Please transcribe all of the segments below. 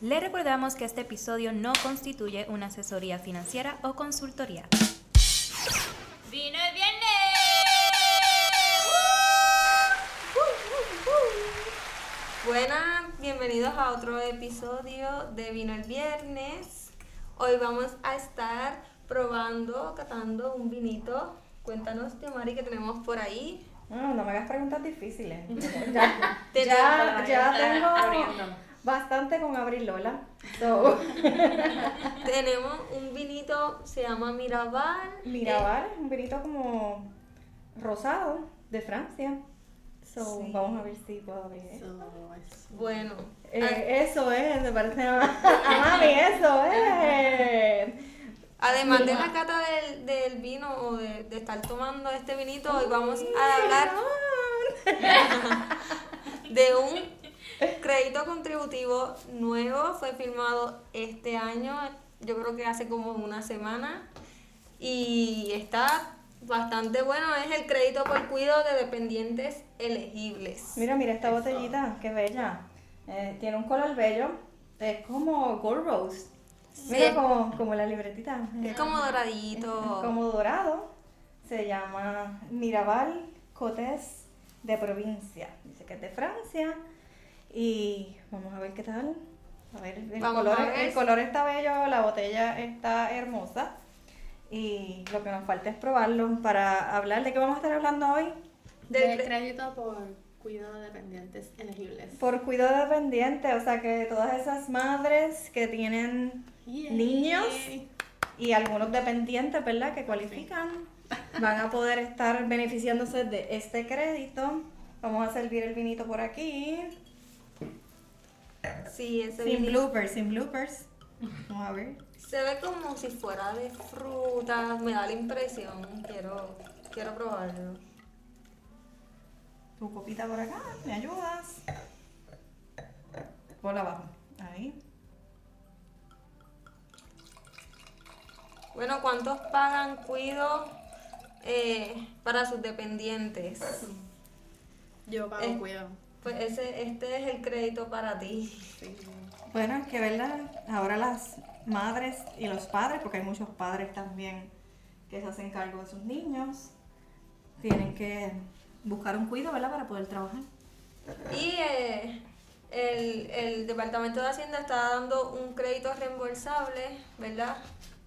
Le recordamos que este episodio no constituye una asesoría financiera o consultoría. ¡Vino el viernes! Buenas, bienvenidos a otro episodio de Vino el Viernes. Hoy vamos a estar probando, catando un vinito. Cuéntanos, Mari, que tenemos por ahí. No, no me hagas preguntas difíciles. Tenemos- ya, ya tengo Abriendo. Bastante con Abril Lola. So, Tenemos un vinito, se llama Mirabal. Mirabal, un vinito como rosado de Francia. So, Sí. vamos a ver si puedo abrir. ¿eh? So, es- Bueno, Eh, eso es, me parece a, a mami, eso es. además de la cata del, del vino o de, de estar tomando este vinito, hoy vamos a hablar de un crédito contributivo nuevo. Fue firmado este año, yo creo que hace como una semana. Y está bastante bueno. Es el crédito por cuidado de dependientes elegibles. Mira, mira esta botellita, qué bella. Eh, tiene un color bello. Es como Gold Rose. Mira Sí. como, como la libretita. Es como doradito. Como dorado. Se llama Mirabal Cotes de provincia. Dice que es de Francia. Y vamos a ver qué tal. A ver, el, Vamos color, a ver. el color está bello, la botella está hermosa. Y lo que nos falta es probarlo para hablar. ¿De qué vamos a estar hablando hoy? Del de crédito por cuidado de dependientes elegibles. Por cuidado dependiente, o sea que todas esas madres que tienen Yay. niños y algunos dependientes, ¿verdad? Que cualifican, van a poder estar beneficiándose de este crédito. Vamos a servir el vinito por aquí. Sí, ese Sin bloopers, sin bloopers. Vamos a ver. se ve como si fuera de fruta. Me da la impresión. Quiero, quiero probarlo. Tu copita por acá, ¿me ayudas? Por abajo. Ahí. Bueno, ¿cuántos pagan cuido eh, para sus dependientes? Yo pago Eh. cuidado. Pues ese, este es el crédito para ti. Sí. Bueno, es que verdad, ahora las madres y los padres, porque hay muchos padres también que se hacen cargo de sus niños, tienen que buscar un cuido, ¿verdad? Para poder trabajar. Y eh, el, el Departamento de Hacienda está dando un crédito reembolsable, ¿verdad?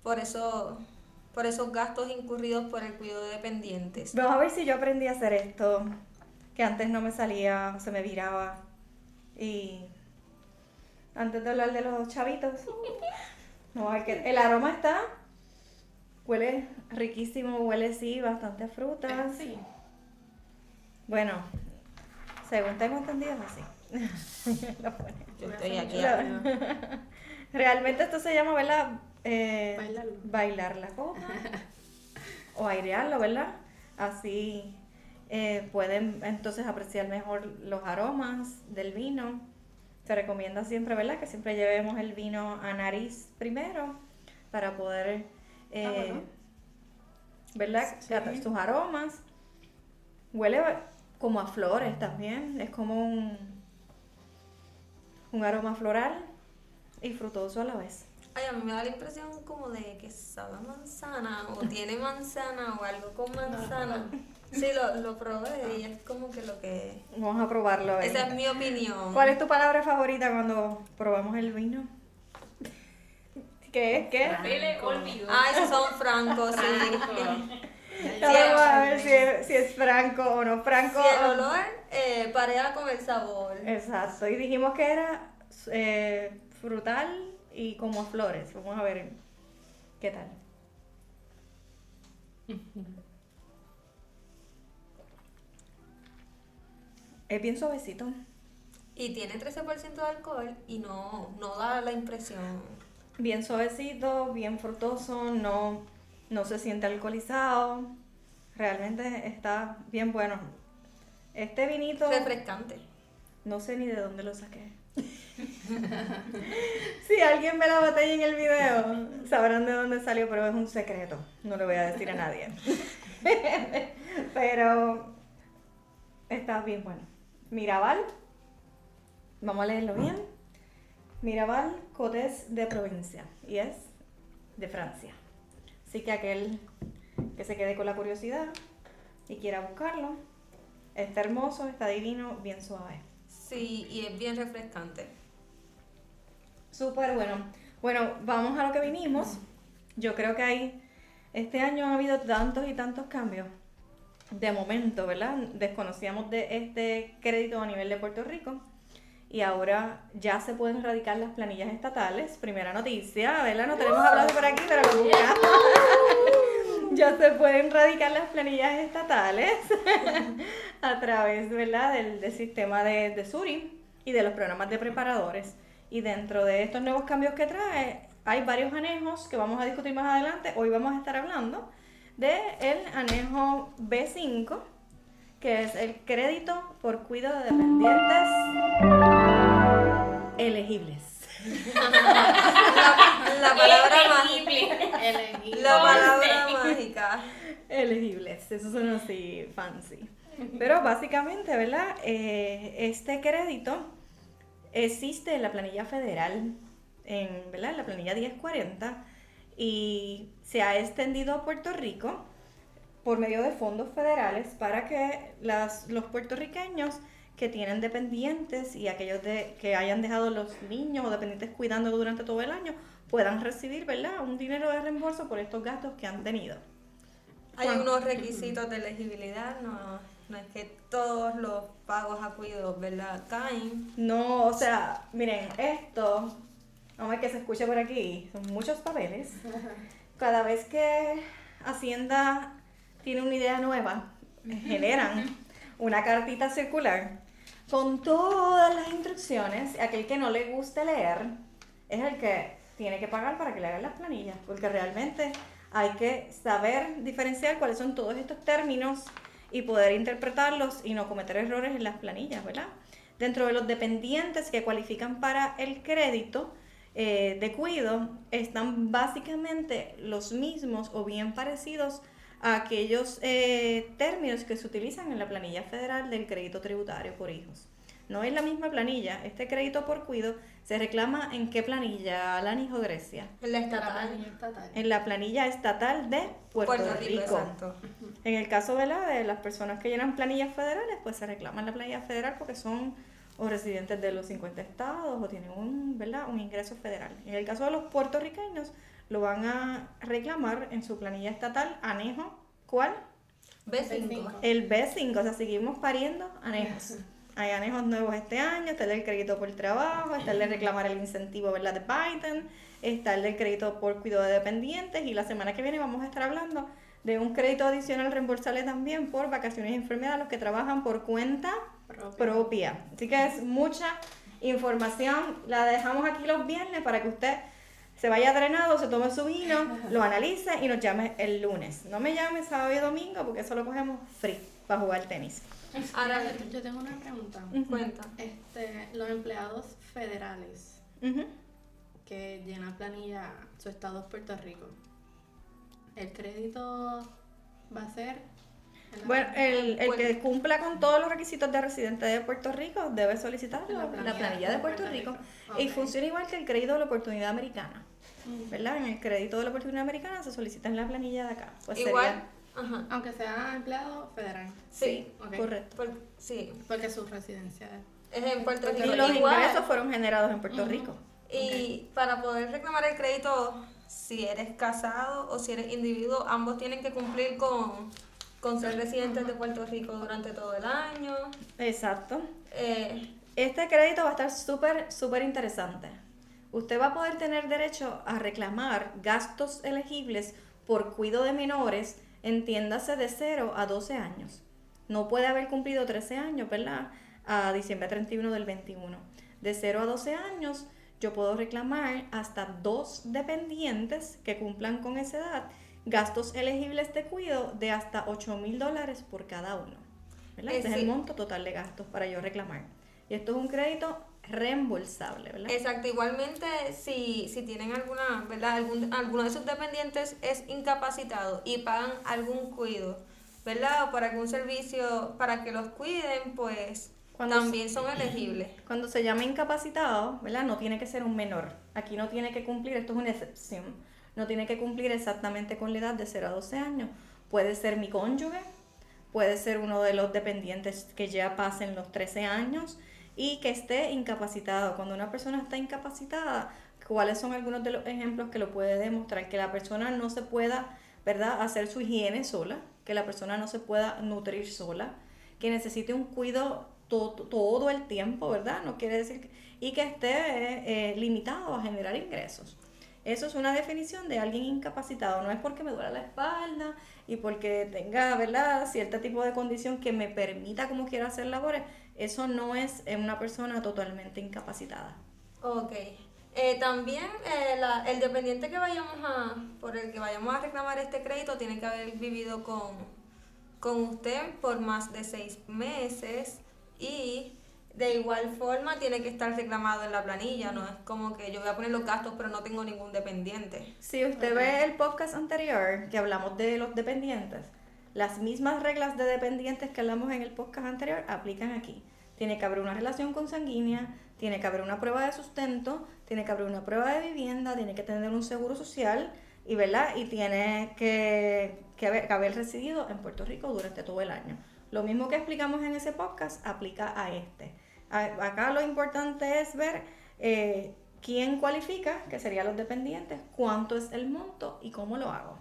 Por eso, por esos gastos incurridos por el cuidado de dependientes. Vamos a ver si yo aprendí a hacer esto, que antes no me salía, se me viraba. Y antes de hablar de los chavitos, a ver que el aroma está, huele riquísimo, huele sí, bastante a frutas. Sí. Bueno, según tengo entendido es así. Lo pone. Yo estoy aquí. Lo- Realmente esto se llama, ¿verdad? Eh. Bailar la copa. o airearlo, ¿verdad? Así eh, pueden entonces apreciar mejor los aromas del vino. Se recomienda siempre, ¿verdad? Que siempre llevemos el vino a nariz primero para poder, eh, Ah, bueno. ¿verdad? Sí. Catar sus aromas. Huele como a flores también. Es como un, un aroma floral y frutoso a la vez. Ay, a mí me da la impresión como de que sabe manzana o tiene manzana o algo con manzana. Sí, lo, lo probé y es como que lo que... Vamos a probarlo. a. Esa es mi opinión. ¿Cuál es tu palabra favorita cuando probamos el vino? ¿Qué es? ¿Qué? Olvidó. Ah, esos son francos, sí. Vamos a ver si es, si es franco o no franco. Si el olor eh, pareja con el sabor. Exacto. Y dijimos que era eh, frutal y como a flores. Vamos a ver qué tal. Es bien suavecito. Y tiene 13% de alcohol y no, no da la impresión. Bien suavecito, bien frutoso, no, no se siente alcoholizado. Realmente está bien bueno. Este vinito, Refrescante. no sé ni de dónde lo saqué. si alguien ve la botella en el video, sabrán de dónde salió, pero es un secreto. No le voy a decir a nadie. pero está bien bueno. Mirabal, vamos a leerlo bien. Mirabal Cotes de provincia y es de Francia. Así que aquel que se quede con la curiosidad y quiera buscarlo, está hermoso, está divino, bien suave. Sí, y es bien refrescante. Súper bueno. Bueno, vamos a lo que vinimos. Yo creo que hay, este año ha habido tantos y tantos cambios. De momento, ¿verdad? Desconocíamos de este crédito a nivel de Puerto Rico y ahora ya se pueden radicar las planillas estatales. Primera noticia, ¿verdad? No tenemos hablado por aquí, pero lo buscamos. ya se pueden radicar las planillas estatales a través, ¿verdad? Del, del sistema de, de Suri y de los programas de preparadores. Y dentro de estos nuevos cambios que trae, hay varios anejos que vamos a discutir más adelante. Hoy vamos a estar hablando de el anejo B5, que es el crédito por cuidado de dependientes elegibles. La, la palabra mágica. Elegible. La palabra mágica. elegibles, eso son así fancy. Pero básicamente, ¿verdad? Eh, este crédito existe en la planilla federal, en, ¿verdad? en la planilla 1040, y se ha extendido a Puerto Rico por medio de fondos federales para que las, los puertorriqueños que tienen dependientes y aquellos de, que hayan dejado los niños o dependientes cuidando durante todo el año puedan recibir ¿verdad? un dinero de reembolso por estos gastos que han tenido. Hay Juan. unos requisitos de elegibilidad, no, no es que todos los pagos a cuidados, ¿verdad? Caen. No, o sea, miren, esto, vamos a ver que se escuche por aquí, son muchos papeles. Cada vez que Hacienda tiene una idea nueva, generan una cartita circular con todas las instrucciones. Aquel que no le guste leer es el que tiene que pagar para que le hagan las planillas, porque realmente hay que saber diferenciar cuáles son todos estos términos y poder interpretarlos y no cometer errores en las planillas, ¿verdad? Dentro de los dependientes que cualifican para el crédito eh, de cuido, están básicamente los mismos o bien parecidos a aquellos eh, términos que se utilizan en la planilla federal del crédito tributario por hijos. No es la misma planilla. Este crédito por cuido se reclama en qué planilla, Alani o Grecia. En la estatal. planilla estatal. En la planilla estatal de Puerto, Puerto Rico, Rico. exacto. En el caso ¿verdad? de las personas que llenan planillas federales, pues se reclaman la planilla federal porque son o residentes de los 50 estados o tienen un, ¿verdad? un ingreso federal. En el caso de los puertorriqueños, lo van a reclamar en su planilla estatal anejo, ¿cuál? B5. El B5, o sea, seguimos pariendo anejos. Hay anejos nuevos este año, está el del crédito por trabajo, está el de reclamar el incentivo ¿verdad? de Biden, está el del crédito por cuidado de dependientes y la semana que viene vamos a estar hablando de un crédito adicional reembolsable también por vacaciones y enfermedad a los que trabajan por cuenta Propia. propia. Así que es mucha información, la dejamos aquí los viernes para que usted se vaya drenado, se tome su vino, lo analice y nos llame el lunes. No me llame sábado y domingo porque eso lo cogemos free para jugar tenis. Ahora, Yo- tengo una pregunta. cuenta. Este, los empleados federales que llenan planilla, su estado es Puerto Rico, ¿el crédito va a ser? Bueno, el, el que cumpla con todos los requisitos de residente de Puerto Rico debe solicitar la, La la planilla de Puerto Rico. Y funciona igual que el crédito de la oportunidad americana. Mm. ¿Verdad? En el crédito de la oportunidad americana se solicita en la planilla de acá. Pues Igual, sería- ajá. Aunque sea empleado federal, Sí, correcto. por- sí. porque su residencia es... En Puerto Rico. Y los Igual. ingresos fueron generados en Puerto. Rico. Y para poder reclamar el crédito, si eres casado o si eres individuo, ambos tienen que cumplir con, con ser residentes de Puerto Rico durante todo el año. Exacto. Eh, Este crédito va a estar súper, súper interesante. Usted va a poder tener derecho a reclamar gastos elegibles por cuidado de menores, entiéndase de 0 a 12 años. No puede haber cumplido 13 años, ¿verdad? A diciembre 31 del 21. De 0 a 12 años, yo puedo reclamar hasta dos dependientes que cumplan con esa edad gastos elegibles de cuidado de hasta 8 mil dólares por cada uno. ¿verdad? Eh, Ese es el monto total de gastos para yo reclamar. Y esto es un crédito reembolsable, ¿verdad? exacto, igualmente si, si tienen alguna, ¿verdad? Algún, alguno de sus dependientes es incapacitado y pagan algún cuido, ¿verdad? O para algún servicio para que los cuiden, pues Cuando también son elegibles. Cuando se llama incapacitado, ¿verdad? No tiene que ser un menor. Aquí no tiene que cumplir, esto es una excepción, no tiene que cumplir exactamente con la edad de 0 a 12 años. Puede ser mi cónyuge, puede ser uno de los dependientes que ya pasen los 13 años y que esté incapacitado. Cuando una persona está incapacitada, ¿cuáles son algunos de los ejemplos que lo puede demostrar? Que la persona no se pueda, ¿verdad?, hacer su higiene sola, que la persona no se pueda nutrir sola, que necesite un cuidado todo, todo el tiempo, ¿verdad? No quiere decir que, y que esté eh, limitado a generar ingresos. Eso es una definición de alguien incapacitado. No es porque me duela la espalda y porque tenga, ¿verdad?, cierto tipo de condición que me permita como quiera hacer labores. Eso no es una persona totalmente incapacitada. Ok. Eh, también eh, la- el dependiente que vayamos a, por el que vayamos a reclamar este crédito tiene que haber vivido con, con usted por más de seis meses y de igual forma tiene que estar reclamado en la planilla, no es como que yo voy a poner los gastos pero no tengo ningún dependiente. Si usted ve el podcast anterior que hablamos de los dependientes, las mismas reglas de dependientes que hablamos en el podcast anterior aplican aquí. Tiene que haber una relación consanguínea, tiene que haber una prueba de sustento, tiene que haber una prueba de vivienda, tiene que tener un seguro social y, ¿verdad? y tiene que, que haber, que haber residido en Puerto Rico durante todo el año. Lo mismo que explicamos en ese podcast aplica a este. Acá lo importante es ver eh, quién cualifica, que serían los dependientes, cuánto es el monto y cómo lo hago.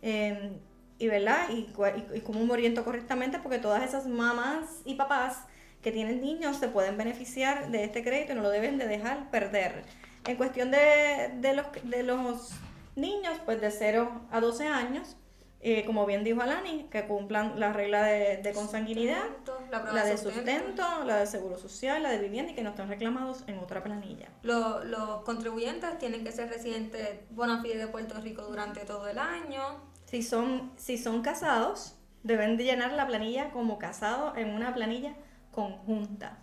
Eh, y verdad, y cómo me oriento correctamente, porque todas esas mamás y papás que tienen niños se pueden beneficiar de este crédito y no lo deben de dejar perder. En cuestión de, de los, de los niños, pues de 0 a 12 años, eh, como bien dijo Alani, que cumplan la regla de, de consanguinidad, La, de sustento, la de seguro social, la de vivienda y que no estén reclamados en otra planilla. Lo- los contribuyentes tienen que ser residentes bona fide de Puerto Rico durante todo el año. Si son, si son casados, deben de llenar la planilla como casados en una planilla conjunta.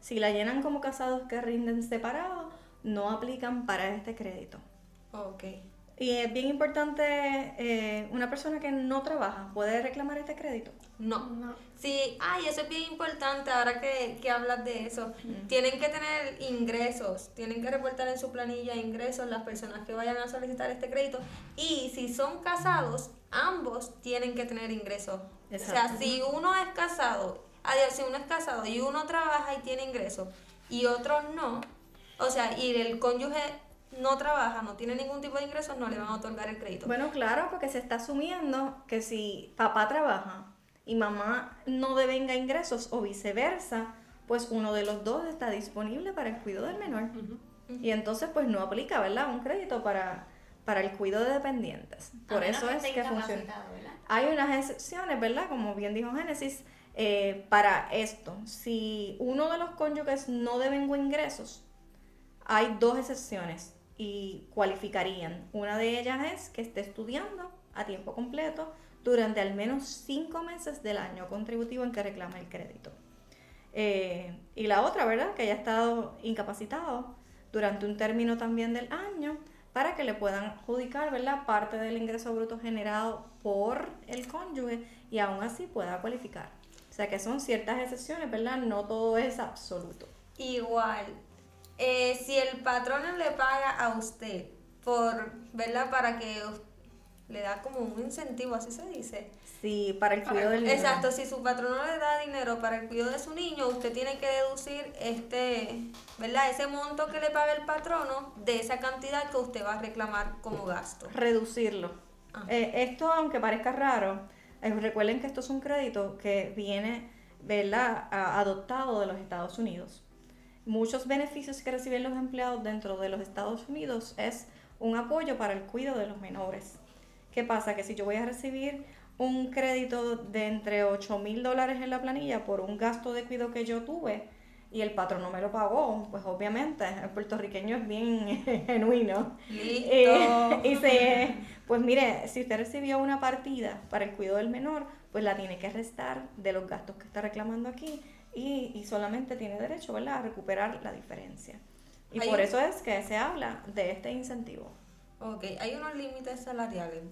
Si la llenan como casados que rinden separados, no aplican para este crédito. Ok. Y es bien importante, eh, una persona que no trabaja puede reclamar este crédito. No. No. Sí, ay, eso es bien importante ahora que, que hablas de eso. Tienen que tener ingresos, tienen que reportar en su planilla ingresos las personas que vayan a solicitar este crédito. Y si son casados, ambos tienen que tener ingresos. O sea, si uno es casado, adiós, si uno es casado y uno trabaja y tiene ingresos y otro no, o sea, y el cónyuge no trabaja, no tiene ningún tipo de ingresos, no le van a otorgar el crédito. Bueno, claro, porque se está asumiendo que si papá trabaja y mamá no devenga ingresos o viceversa, pues uno de los dos está disponible para el cuidado del menor. Y entonces pues no aplica, ¿verdad? Un crédito para, para el cuidado de dependientes. Por eso es que funciona. Hay unas excepciones, ¿verdad? Como bien dijo Génesis, eh, para esto. Si uno de los cónyuges no devengó ingresos, hay dos excepciones y cualificarían. Una de ellas es que esté estudiando a tiempo completo durante al menos cinco meses del año contributivo en que reclama el crédito. Eh, y la otra, ¿verdad? Que haya estado incapacitado durante un término también del año para que le puedan adjudicar, ¿verdad? Parte del ingreso bruto generado por el cónyuge y aún así pueda cualificar. O sea que son ciertas excepciones, ¿verdad? No todo es absoluto. Igual, eh, si el patrón le paga a usted por, ¿verdad? Para que le da como un incentivo, así se dice. Sí, para el cuidado del niño. Exacto, si su patrón no le da dinero para el cuidado de su niño, usted tiene que deducir este, ¿verdad? Ese monto que le paga el patrono de esa cantidad que usted va a reclamar como gasto. reducirlo. Ah. Eh, esto, aunque parezca raro, eh, recuerden que esto es un crédito que viene ¿verdad? A- adoptado de los Estados Unidos. Muchos beneficios que reciben los empleados dentro de los Estados Unidos es un apoyo para el cuidado de los menores. ¿Qué pasa? Que si yo voy a recibir un crédito de entre 8 mil dólares en la planilla por un gasto de cuidado que yo tuve y el patrón no me lo pagó, pues obviamente el puertorriqueño es bien genuino. Listo. Eh, y se, pues mire, si usted recibió una partida para el cuidado del menor, pues la tiene que restar de los gastos que está reclamando aquí y, y solamente tiene derecho, ¿verdad?, a recuperar la diferencia. Y por un- eso es que se habla de este incentivo. Ok, hay unos límites salariales.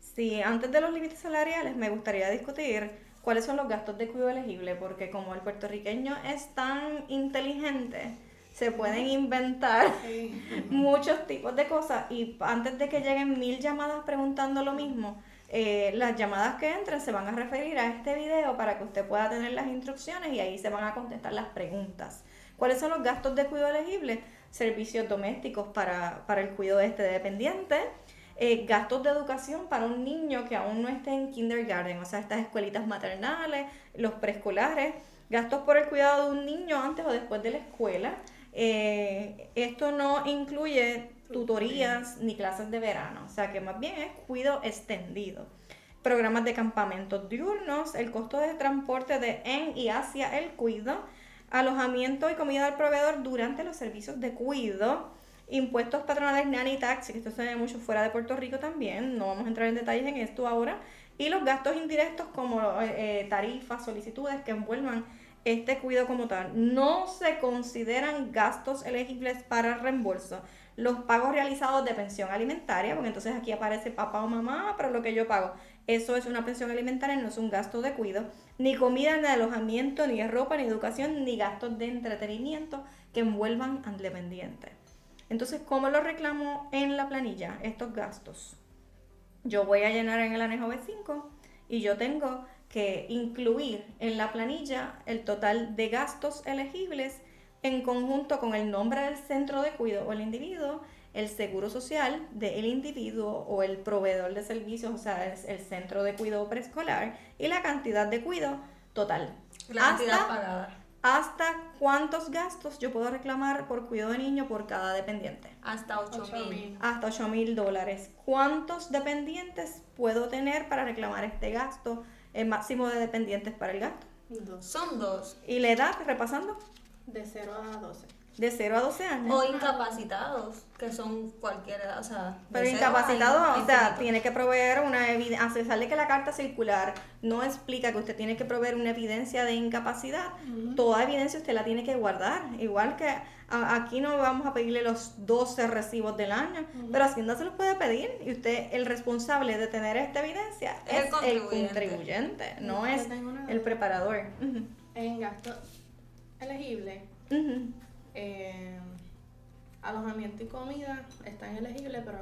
Si antes de los límites salariales me gustaría discutir cuáles son los gastos de cuidado elegible, porque como el puertorriqueño es tan inteligente, se pueden inventar muchos tipos de cosas y antes de que lleguen mil llamadas preguntando lo mismo, eh, las llamadas que entren se van a referir a este video para que usted pueda tener las instrucciones y ahí se van a contestar las preguntas. ¿Cuáles son los gastos de cuidado elegibles? Servicios domésticos para, para el cuidado de este dependiente, eh, gastos de educación para un niño que aún no esté en kindergarten, o sea, estas escuelitas maternales, los preescolares, gastos por el cuidado de un niño antes o después de la escuela. Eh, esto no incluye tutorías ni clases de verano, o sea que más bien es cuidado extendido. Programas de campamentos diurnos, el costo de transporte de en y hacia el cuido, alojamiento y comida del proveedor durante los servicios de cuido, impuestos patronales tax, que esto se ve mucho fuera de Puerto Rico también, no vamos a entrar en detalles en esto ahora, y los gastos indirectos como eh, eh, tarifas, solicitudes que envuelvan este cuido como tal. No se consideran gastos elegibles para reembolso los pagos realizados de pensión alimentaria, porque entonces aquí aparece papá o mamá, pero lo que yo pago, eso es una pensión alimentaria, no es un gasto de cuido, ni comida, ni alojamiento, ni ropa, ni educación, ni gastos de entretenimiento que envuelvan al dependiente. Entonces, ¿cómo lo reclamo en la planilla estos gastos? Yo voy a llenar en el anejo B5 y yo tengo que incluir en la planilla el total de gastos elegibles en conjunto con el nombre del centro de cuidado o el individuo, el seguro social del individuo o el proveedor de servicios, o sea, es el centro de cuidado preescolar y la cantidad de cuidado total. La cantidad pagada. ¿Hasta cuántos gastos yo puedo reclamar por cuidado de niño por cada dependiente? Hasta 8 mil. Hasta 8 mil dólares. ¿Cuántos dependientes puedo tener para reclamar este gasto? El máximo de dependientes para el gasto. Dos. Son dos. ¿Y la edad, repasando? De 0 a 12. De 0 a 12 años. O incapacitados, que son cualquier edad, o sea... de Pero cero incapacitado, a o sea, tiene que proveer una evidencia. Sale que la carta circular no explica que usted tiene que proveer una evidencia de incapacidad. Toda evidencia usted la tiene que guardar. Igual que a- aquí no vamos a pedirle los 12 recibos del año, pero Hacienda se los puede pedir y usted, el responsable de tener esta evidencia, El es el contribuyente. contribuyente, no es el preparador. En gasto elegible, eh, alojamiento y comida están elegibles, pero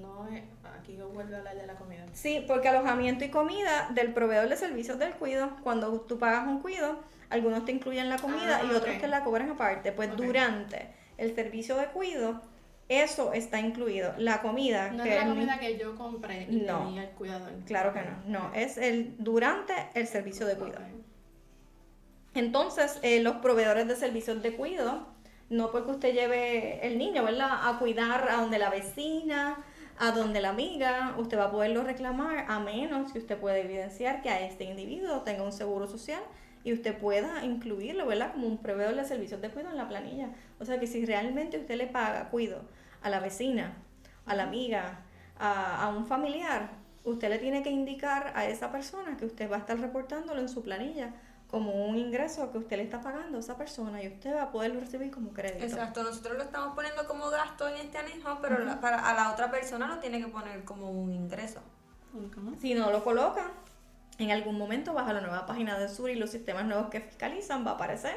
no es. Aquí yo vuelvo a hablar de la comida. Sí, porque alojamiento y comida del proveedor de servicios del cuido, cuando tú pagas un cuido, algunos te incluyen la comida Ah, y otros te la cobran aparte. Pues durante el servicio de cuido, eso está incluido. La comida, No que es la el- comida que yo compré y No. di al cuidador. claro que no, no, es el durante el servicio de cuido. Ok. Entonces, eh, los proveedores de servicios de cuido, no porque usted lleve el niño, ¿verdad? A cuidar a donde la vecina, a donde la amiga, usted va a poderlo reclamar a menos que usted pueda evidenciar que a este individuo tenga un seguro social y usted pueda incluirlo, ¿verdad? Como un proveedor de servicios de cuido en la planilla. O sea que si realmente usted le paga cuido a la vecina, a la amiga, a, a un familiar, usted le tiene que indicar a esa persona que usted va a estar reportándolo en su planilla como un ingreso que usted le está pagando a esa persona y usted va a poderlo recibir como crédito. Exacto, nosotros lo estamos poniendo como gasto en este anejo, pero la- para, a la otra persona lo tiene que poner como un ingreso. ¿Cómo? Si no lo coloca, en algún momento bajo la nueva página de Sur y los sistemas nuevos que fiscalizan va a aparecer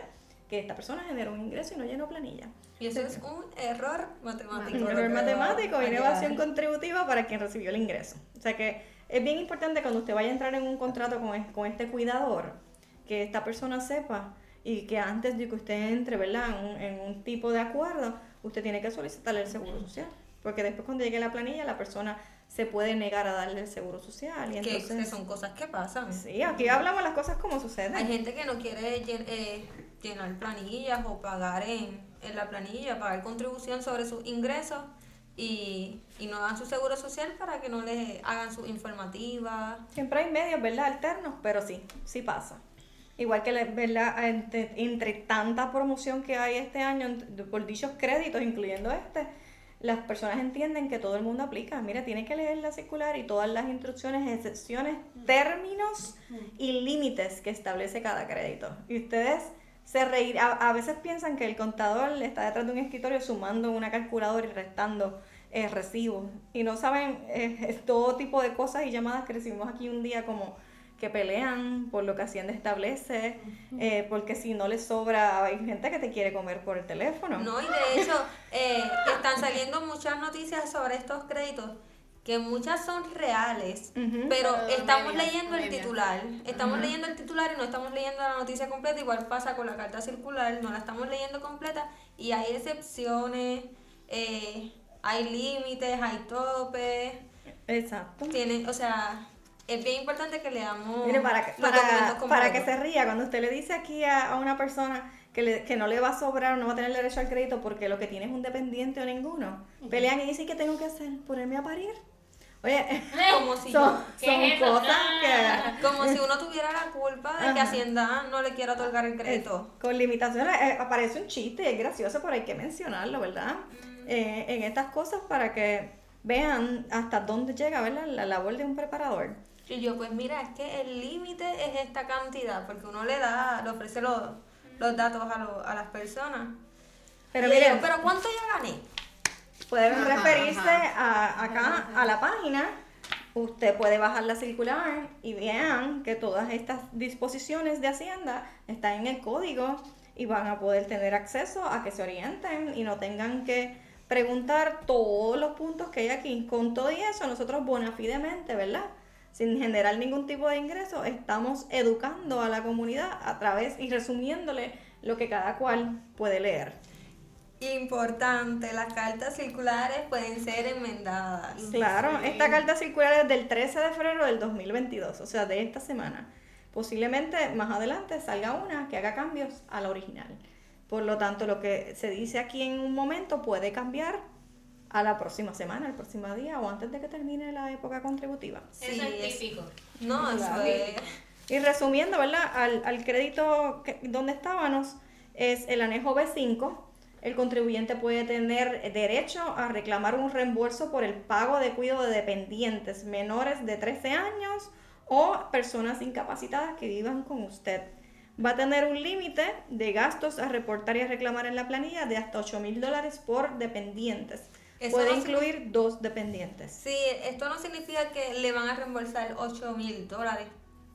que esta persona generó un ingreso y no llenó planilla. Y eso es un error matemático. Un error matemático y una evasión contributiva para quien recibió el ingreso. O sea que es bien importante cuando usted vaya a entrar en un contrato con, con este cuidador, que esta persona sepa y que antes de que usted entre ¿verdad? En, un, en un tipo de acuerdo, usted tiene que solicitarle el seguro social. Porque después cuando llegue la planilla, la persona se puede negar a darle el seguro social. Y Que, entonces, que son cosas que pasan. Sí, aquí hablamos las cosas como suceden. Hay gente que no quiere llen- eh, llenar planillas o pagar en, en la planilla, pagar contribución sobre sus ingresos y, y no dan su seguro social para que no les hagan sus informativas. Siempre hay medios, ¿verdad? Alternos, pero sí, sí pasa. Igual que, ¿verdad? Entre, entre tanta promoción que hay este año por dichos créditos, incluyendo este, las personas entienden que todo el mundo aplica. Mira, tiene que leer la circular y todas las instrucciones, excepciones, términos y límites que establece cada crédito. Y ustedes se reír, a, a veces piensan que el contador está detrás de un escritorio sumando una calculadora y restando eh, recibos. Y no saben eh, todo tipo de cosas y llamadas que recibimos aquí un día como que pelean por lo que Hacienda establece, eh, porque si no les sobra, hay gente que te quiere comer por el teléfono. No, y de hecho, eh, están saliendo muchas noticias sobre estos créditos, que muchas son reales, pero Pero estamos leyendo el titular. Estamos leyendo el titular y no estamos leyendo la noticia completa, igual pasa con la carta circular, no la estamos leyendo completa y hay excepciones, eh, hay límites, hay topes, Exacto. tienen, o sea, es bien importante que leamos Mire, para que, para, para que se ría, cuando usted le dice aquí a, a una persona que, le- que no le va a sobrar o no va a tener derecho al crédito porque lo que tiene es un dependiente o ninguno, pelean y dicen, ¿qué tengo que hacer? ¿Ponerme a parir? Oye, Como si son, cosas que... Como si uno tuviera la culpa de que. Hacienda no le quiera otorgar el crédito. Eh, con limitaciones, eh, aparece un chiste, es gracioso, pero hay que mencionarlo, ¿verdad? Mm. Eh, en estas cosas para que vean hasta dónde llega, ¿verdad? La labor de un preparador. Y yo, pues mira, es que el límite es esta cantidad, porque uno le da, le ofrece los, los datos a, lo- a las personas. Pero Y yo miren, digo, pero ¿cuánto ya gané? pueden Ajá, referirse ajá. A, acá a la página. Usted puede bajar la circular y vean que todas estas disposiciones de Hacienda están en el código y van a poder tener acceso a que se orienten y no tengan que preguntar todos los puntos que hay aquí. Con todo y eso, nosotros bona fidemente, ¿verdad? Sin generar ningún tipo de ingreso, estamos educando a la comunidad a través y resumiéndole lo que cada cual puede leer. Importante, las cartas circulares pueden ser enmendadas. Claro, Sí. esta carta circular es del 13 de febrero del 2022, o sea, de esta semana. Posiblemente más adelante salga una que haga cambios a la original. Por lo tanto, lo que se dice aquí en un momento puede cambiar a la próxima semana, el próximo día o antes de que termine la época contributiva. Sí, Eso es típico. No, eso es... Y resumiendo, ¿verdad? Al, al crédito que- donde estábamos es el anejo B5. El contribuyente puede tener derecho a reclamar un reembolso por el pago de cuidado de dependientes menores de 13 años o personas incapacitadas que vivan con usted. Va a tener un límite de gastos a reportar y a reclamar en la planilla de hasta 8 mil dólares por dependientes. Eso Puede no incluir dos dependientes. Sí, esto no significa que le van a reembolsar 8 mil dólares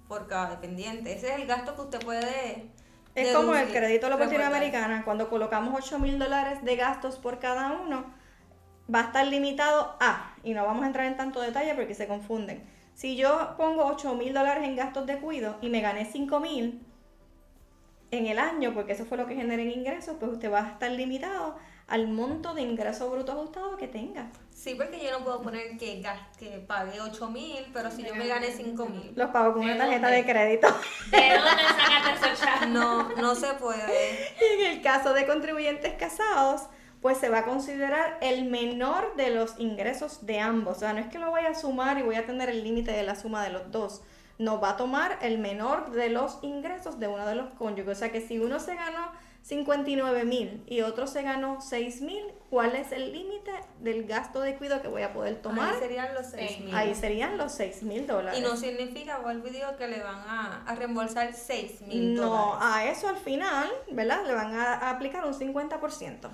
por cada dependiente. Ese es el gasto que usted puede... Es como el crédito a la oportunidad americana. Cuando colocamos 8 mil dólares de gastos por cada uno, va a estar limitado a, y no vamos a entrar en tanto detalle porque se confunden. Si yo pongo 8 mil dólares en gastos de cuido y me gané 5 mil en el año, porque eso fue lo que generé en ingresos, pues usted va a estar limitado al monto de ingreso bruto ajustado que tenga. Sí, porque yo no puedo poner que, que pague 8 mil, pero si yo me gané 5 mil. Los pago con una ¿De tarjeta dónde? de crédito. ¿De dónde sacaste esos? No, no se puede. Y en el caso de contribuyentes casados, pues se va a considerar el menor de los ingresos de ambos. O sea, no es que lo vaya a sumar y voy a tener el límite de la suma de los dos. No va a tomar el menor de los ingresos de uno de los cónyuges. O sea que si uno se ganó 59 mil y otro se ganó 6 mil, ¿cuál es el límite del gasto de cuidado que voy a poder tomar? Ahí serían los 6 Sí. mil. Ahí serían los 6 mil dólares. Y no significa, vuelvo y digo, que le van a, a reembolsar 6 mil No, dólares. a eso al final, ¿verdad? Le van a, a aplicar un 50%,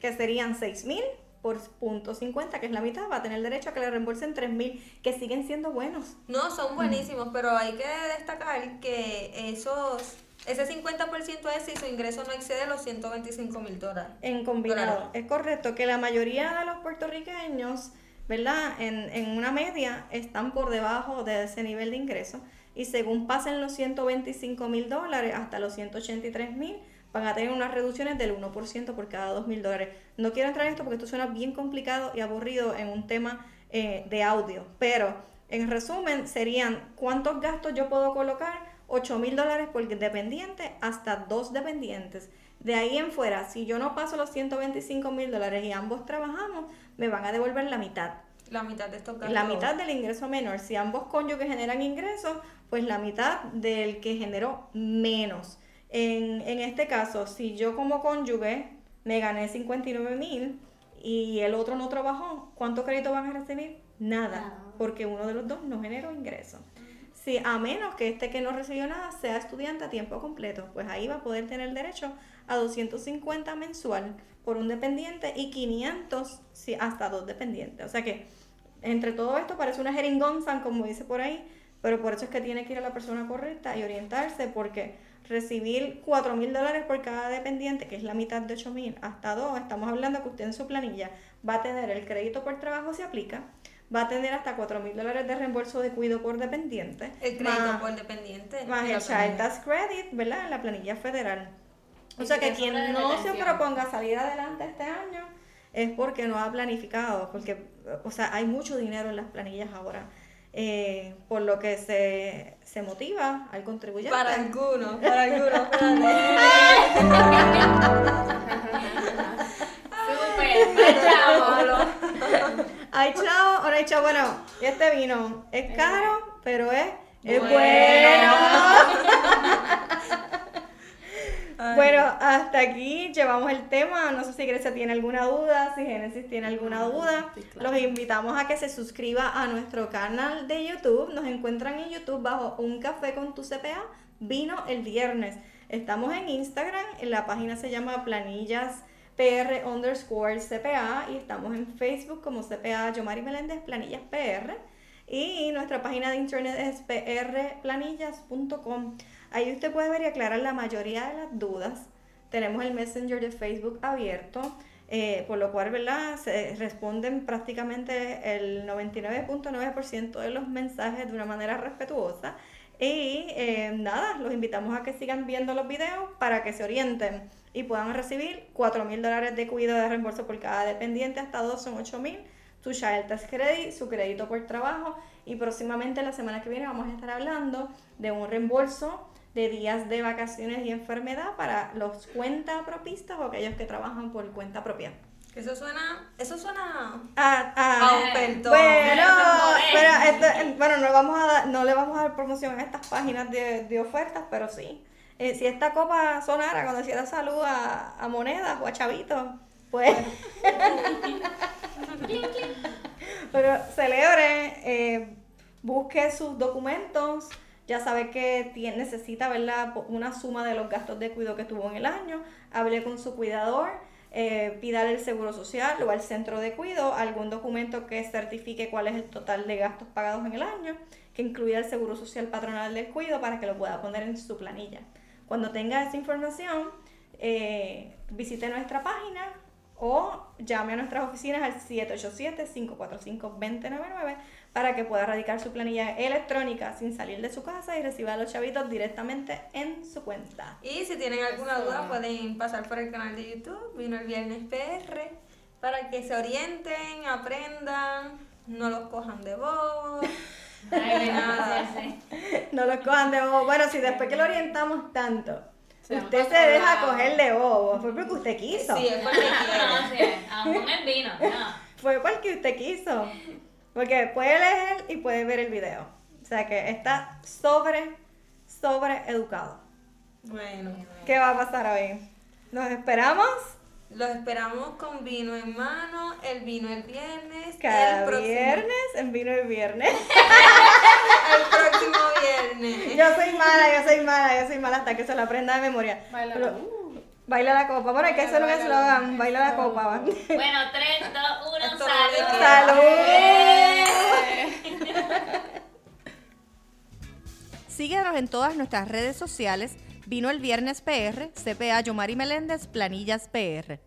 que serían 6 mil por punto 50, que es la mitad, va a tener derecho a que le reembolsen 3 mil, que siguen siendo buenos. No, son buenísimos, pero hay que destacar que esos ese 50% es si su ingreso no excede los 125 mil dólares. En combinado. Es correcto que la mayoría de los puertorriqueños, ¿verdad? En, en una media están por debajo de ese nivel de ingreso y según pasen los 125 mil dólares hasta los 183 mil, van a tener unas reducciones del 1% por cada 2 mil dólares. No quiero entrar en esto porque esto suena bien complicado y aburrido en un tema eh, de audio, pero en resumen serían cuántos gastos yo puedo colocar 8 mil dólares por dependiente hasta dos dependientes. De ahí en fuera, si yo no paso los 125 mil dólares y ambos trabajamos, me van a devolver la mitad. La mitad de estos gastos. La mitad del ingreso menor. Si ambos cónyuges generan ingresos, pues la mitad del que generó menos. En, en este caso, si yo como cónyuge me gané 59 mil y el otro no trabajó, ¿cuánto crédito van a recibir? Nada, Nada. porque uno de los dos no generó ingreso. Si a menos que este que no recibió nada sea estudiante a tiempo completo, pues ahí va a poder tener derecho a 250 mensual por un dependiente y 500 si hasta dos dependientes. O sea que entre todo esto parece una jeringonza, como dice por ahí, pero por eso es que tiene que ir a la persona correcta y orientarse porque recibir 4 mil dólares por cada dependiente, que es la mitad de 8 mil, hasta 2, estamos hablando que usted en su planilla va a tener el crédito por trabajo se aplica, va a tener hasta 4 mil dólares de reembolso de cuido por dependiente. El crédito más- por dependiente. más el Child. Tax Credit, ¿verdad? En la planilla federal. O Y sea que quien no se proponga salir adelante este año es porque no ha planificado, porque, o sea, hay mucho dinero en las planillas ahora. eh, por lo que se, se motiva al contribuyente. Para algunos, para algunos. mal chavo. Ay, chao, ahora chao, bueno, este vino es caro, pero es, es Bueno. bueno. Hasta aquí llevamos el tema. No sé si Grecia tiene alguna duda, si Genesis tiene alguna duda. sí, claro. Los invitamos a que se suscriba a nuestro canal de YouTube. Nos encuentran en YouTube bajo Un Café con tu CPA. Vino el viernes. Estamos en Instagram, en la página se llama Planillas PR underscore CPA y estamos en Facebook como CPA Yomari Meléndez Planillas PR y nuestra página de internet es prplanillas.com. Ahí usted puede ver y aclarar la mayoría de las dudas. Tenemos el Messenger de Facebook abierto, eh, por lo cual, ¿verdad? Se responden prácticamente el 99.9% de los mensajes de una manera respetuosa. Y eh, nada, los invitamos a que sigan viendo los videos para que se orienten y puedan recibir 4 mil dólares de cuidado de reembolso por cada dependiente, hasta dos son 8 mil, su Child Tax Credit, su crédito por trabajo y próximamente la semana que viene vamos a estar hablando de un reembolso de días de vacaciones y enfermedad para los cuentapropistas o aquellos que trabajan por cuenta propia. Eso suena, eso suena Ah, ah, a ofertón. bueno, pero esto- bueno, no, vamos a no le vamos a dar promoción a estas páginas de, de ofertas, pero sí. Eh, si esta copa sonara cuando hiciera salud a, a monedas o a chavitos, pues... pero celebre, eh, busque sus documentos, ya sabe que tiene, necesita ¿verdad? una suma de los gastos de cuidado que tuvo en el año, hable con su cuidador, eh, pídale el seguro social o al centro de cuidado algún documento que certifique cuál es el total de gastos pagados en el año, que incluya el seguro social patronal del cuidado para que lo pueda poner en su planilla. Cuando tenga esa información, eh, visite nuestra página o llame a nuestras oficinas al 787-545-2099 para que pueda radicar su planilla electrónica sin salir de su casa y reciba los chavitos directamente en su cuenta. Y si tienen alguna duda pueden pasar por el canal de YouTube, vino el viernes PR, para que se orienten, aprendan, no los cojan de. Ay, Nada. No los cojan de bobo. Bueno, si después que lo orientamos tanto, Se usted se deja coger de bobo, fue porque usted quiso. Sí, es porque sí, aún en vino, no. Fue porque usted quiso. Porque puede leer y puede ver el video. O sea que está sobre, sobre educado. Bueno, ¿Qué va a pasar hoy? ¿Nos esperamos? Los esperamos con vino en mano, el vino el viernes, Cada el próximo, viernes, en vino el viernes. el próximo viernes. Yo soy mala, yo soy mala, yo soy mala hasta que se la aprenda de memoria. Baila, Pero- uh. baila la copa. Bueno, hay que hacer un eslogan. Baila la copa. va. Bueno, 3, 2, 1, Esto salud. ¡Salud! Síguenos en todas nuestras redes sociales. Vino el viernes PR, CPA Yomari Meléndez, Planillas PR.